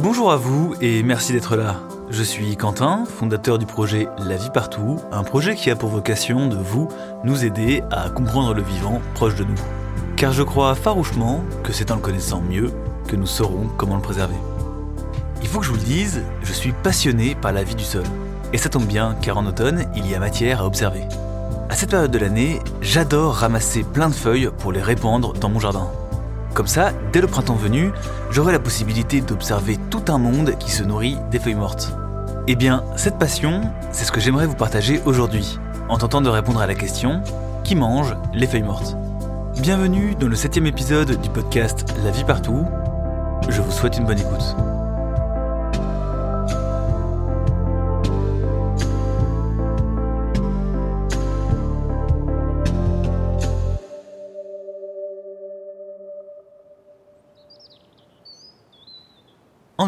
Bonjour à vous et merci d'être là. Je suis Quentin, fondateur du projet La vie partout, un projet qui a pour vocation de vous nous aider à comprendre le vivant proche de nous. Car je crois farouchement que c'est en le connaissant mieux que nous saurons comment le préserver. Il faut que je vous le dise, je suis passionné par la vie du sol. Et ça tombe bien car en automne, il y a matière à observer. À cette période de l'année, j'adore ramasser plein de feuilles pour les répandre dans mon jardin. Comme ça, dès le printemps venu, j'aurai la possibilité d'observer tout un monde qui se nourrit des feuilles mortes. Eh bien, cette passion, c'est ce que j'aimerais vous partager aujourd'hui, en tentant de répondre à la question qui mange les feuilles mortes? Bienvenue dans le septième épisode du podcast La vie partout. Je vous souhaite une bonne écoute.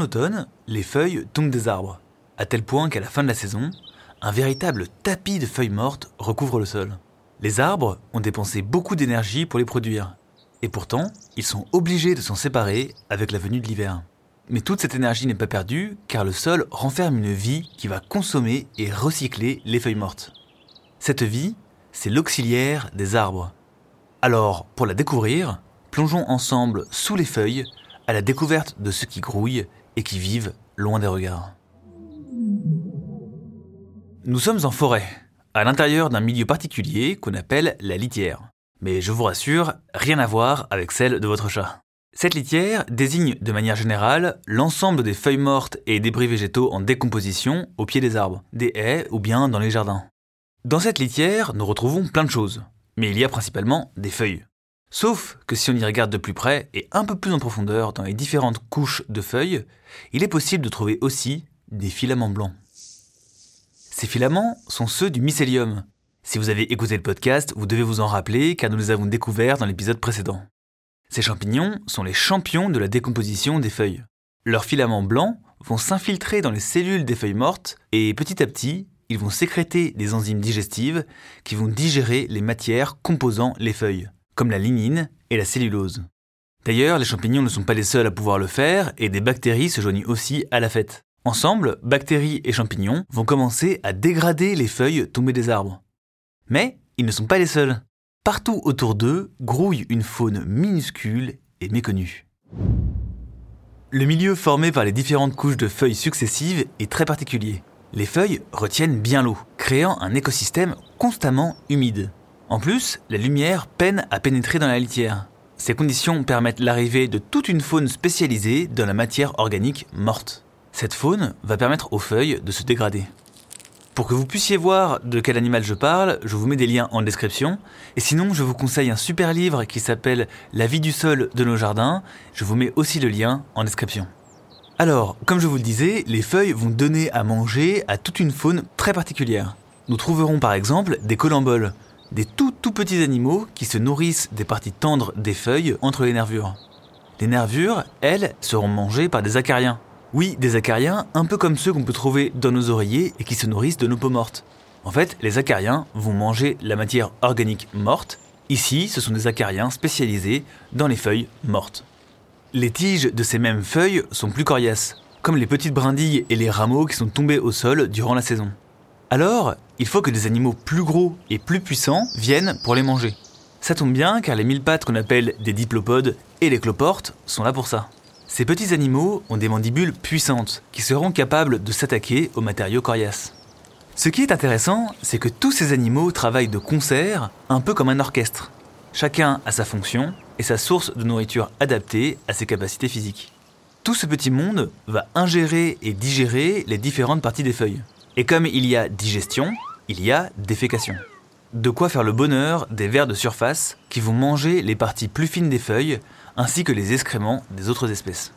En automne, les feuilles tombent des arbres, à tel point qu'à la fin de la saison, un véritable tapis de feuilles mortes recouvre le sol. Les arbres ont dépensé beaucoup d'énergie pour les produire, et pourtant, ils sont obligés de s'en séparer avec la venue de l'hiver. Mais toute cette énergie n'est pas perdue, car le sol renferme une vie qui va consommer et recycler les feuilles mortes. Cette vie, c'est l'auxiliaire des arbres. Alors, pour la découvrir, plongeons ensemble sous les feuilles à la découverte de ce qui grouille et qui vivent loin des regards. Nous sommes en forêt, à l'intérieur d'un milieu particulier qu'on appelle la litière. Mais je vous rassure, rien à voir avec celle de votre chat. Cette litière désigne de manière générale l'ensemble des feuilles mortes et débris végétaux en décomposition au pied des arbres, des haies ou bien dans les jardins. Dans cette litière, nous retrouvons plein de choses, mais il y a principalement des feuilles. Sauf que si on y regarde de plus près et un peu plus en profondeur dans les différentes couches de feuilles, il est possible de trouver aussi des filaments blancs. Ces filaments sont ceux du mycélium. Si vous avez écouté le podcast, vous devez vous en rappeler car nous les avons découverts dans l'épisode précédent. Ces champignons sont les champions de la décomposition des feuilles. Leurs filaments blancs vont s'infiltrer dans les cellules des feuilles mortes et petit à petit, ils vont sécréter des enzymes digestives qui vont digérer les matières composant les feuilles comme la lignine et la cellulose. D'ailleurs, les champignons ne sont pas les seuls à pouvoir le faire, et des bactéries se joignent aussi à la fête. Ensemble, bactéries et champignons vont commencer à dégrader les feuilles tombées des arbres. Mais ils ne sont pas les seuls. Partout autour d'eux grouille une faune minuscule et méconnue. Le milieu formé par les différentes couches de feuilles successives est très particulier. Les feuilles retiennent bien l'eau, créant un écosystème constamment humide. En plus, la lumière peine à pénétrer dans la litière. Ces conditions permettent l'arrivée de toute une faune spécialisée dans la matière organique morte. Cette faune va permettre aux feuilles de se dégrader. Pour que vous puissiez voir de quel animal je parle, je vous mets des liens en description. Et sinon, je vous conseille un super livre qui s'appelle La vie du sol de nos jardins. Je vous mets aussi le lien en description. Alors, comme je vous le disais, les feuilles vont donner à manger à toute une faune très particulière. Nous trouverons par exemple des colamboles, des tout tout petits animaux qui se nourrissent des parties tendres des feuilles entre les nervures. Les nervures, elles, seront mangées par des acariens. Oui, des acariens un peu comme ceux qu'on peut trouver dans nos oreillers et qui se nourrissent de nos peaux mortes. En fait, les acariens vont manger la matière organique morte. Ici, ce sont des acariens spécialisés dans les feuilles mortes. Les tiges de ces mêmes feuilles sont plus coriaces, comme les petites brindilles et les rameaux qui sont tombés au sol durant la saison. Alors, il faut que des animaux plus gros et plus puissants viennent pour les manger. Ça tombe bien car les mille pattes qu'on appelle des diplopodes et les cloportes sont là pour ça. Ces petits animaux ont des mandibules puissantes qui seront capables de s'attaquer aux matériaux coriaces. Ce qui est intéressant, c'est que tous ces animaux travaillent de concert, un peu comme un orchestre. Chacun a sa fonction et sa source de nourriture adaptée à ses capacités physiques. Tout ce petit monde va ingérer et digérer les différentes parties des feuilles. Et comme il y a digestion, il y a défécation. De quoi faire le bonheur des vers de surface qui vont manger les parties plus fines des feuilles ainsi que les excréments des autres espèces.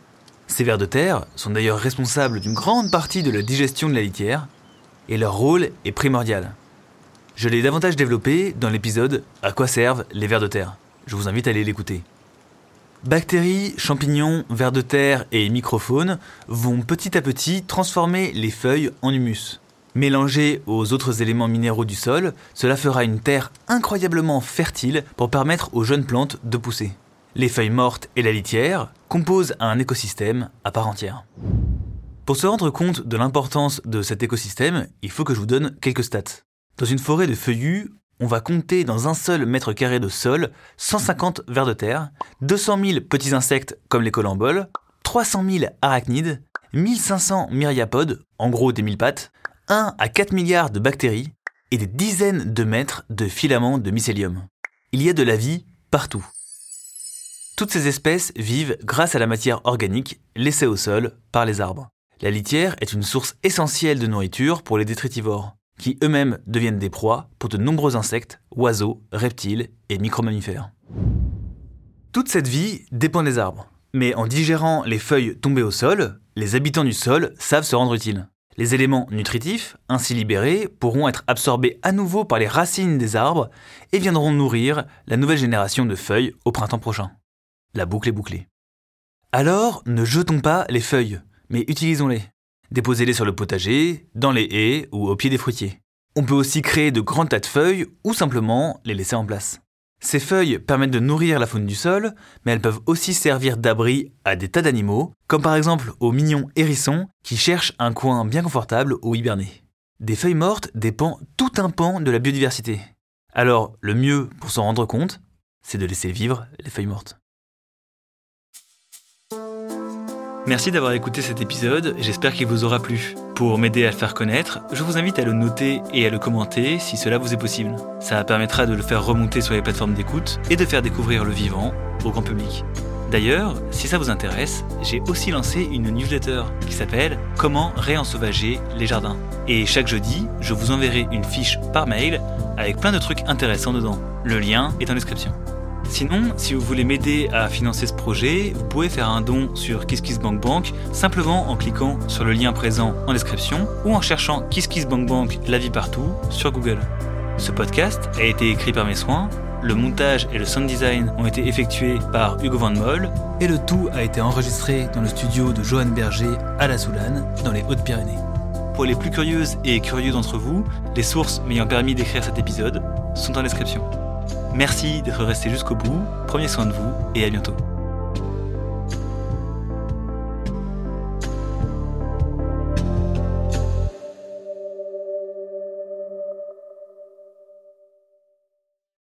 Ces vers de terre sont d'ailleurs responsables d'une grande partie de la digestion de la litière et leur rôle est primordial. Je l'ai davantage développé dans l'épisode À quoi servent les vers de terre? Je vous invite à aller l'écouter. Bactéries, champignons, vers de terre et microphones vont petit à petit transformer les feuilles en humus. Mélangé aux autres éléments minéraux du sol, cela fera une terre incroyablement fertile pour permettre aux jeunes plantes de pousser. Les feuilles mortes et la litière composent un écosystème à part entière. Pour se rendre compte de l'importance de cet écosystème, il faut que je vous donne quelques stats. Dans une forêt de feuillus, on va compter dans un seul mètre carré de sol 150 vers de terre, 200 000 petits insectes comme les colamboles, 300 000 arachnides, 1500 myriapodes, en gros des mille pattes, 1 à 4 milliards de bactéries et des dizaines de mètres de filaments de mycélium. Il y a de la vie partout. Toutes ces espèces vivent grâce à la matière organique laissée au sol par les arbres. La litière est une source essentielle de nourriture pour les détritivores, qui eux-mêmes deviennent des proies pour de nombreux insectes, oiseaux, reptiles et micromammifères. Toute cette vie dépend des arbres, mais en digérant les feuilles tombées au sol, les habitants du sol savent se rendre utiles. Les éléments nutritifs, ainsi libérés, pourront être absorbés à nouveau par les racines des arbres et viendront nourrir la nouvelle génération de feuilles au printemps prochain. La boucle est bouclée. Alors, ne jetons pas les feuilles, mais utilisons-les. Déposez-les sur le potager, dans les haies ou au pied des fruitiers. On peut aussi créer de grands tas de feuilles ou simplement les laisser en place. Ces feuilles permettent de nourrir la faune du sol, mais elles peuvent aussi servir d'abri à des tas d'animaux, comme par exemple aux mignons hérissons qui cherchent un coin bien confortable où hiberner. Des feuilles mortes dépend tout un pan de la biodiversité. Alors, le mieux pour s'en rendre compte, c'est de laisser vivre les feuilles mortes. Merci d'avoir écouté cet épisode, j'espère qu'il vous aura plu. Pour m'aider à le faire connaître, je vous invite à le noter et à le commenter si cela vous est possible. Ça permettra de le faire remonter sur les plateformes d'écoute et de faire découvrir le vivant au grand public. D'ailleurs, si ça vous intéresse, j'ai aussi lancé une newsletter qui s'appelle Comment réensauvager les jardins. Et chaque jeudi, je vous enverrai une fiche par mail avec plein de trucs intéressants dedans. Le lien est en description. Sinon, si vous voulez m'aider à financer ce projet, vous pouvez faire un don sur KissKissBankBank simplement en cliquant sur le lien présent en description ou en cherchant KissKissBankBank la vie partout sur Google. Ce podcast a été écrit par mes soins, le montage et le sound design ont été effectués par Hugo Van Moll et le tout a été enregistré dans le studio de Johan Berger à La Soulane, dans les Hautes-Pyrénées. Pour les plus curieuses et curieux d'entre vous, les sources m'ayant permis d'écrire cet épisode sont en description. Merci d'être resté jusqu'au bout, prenez soin de vous et à bientôt.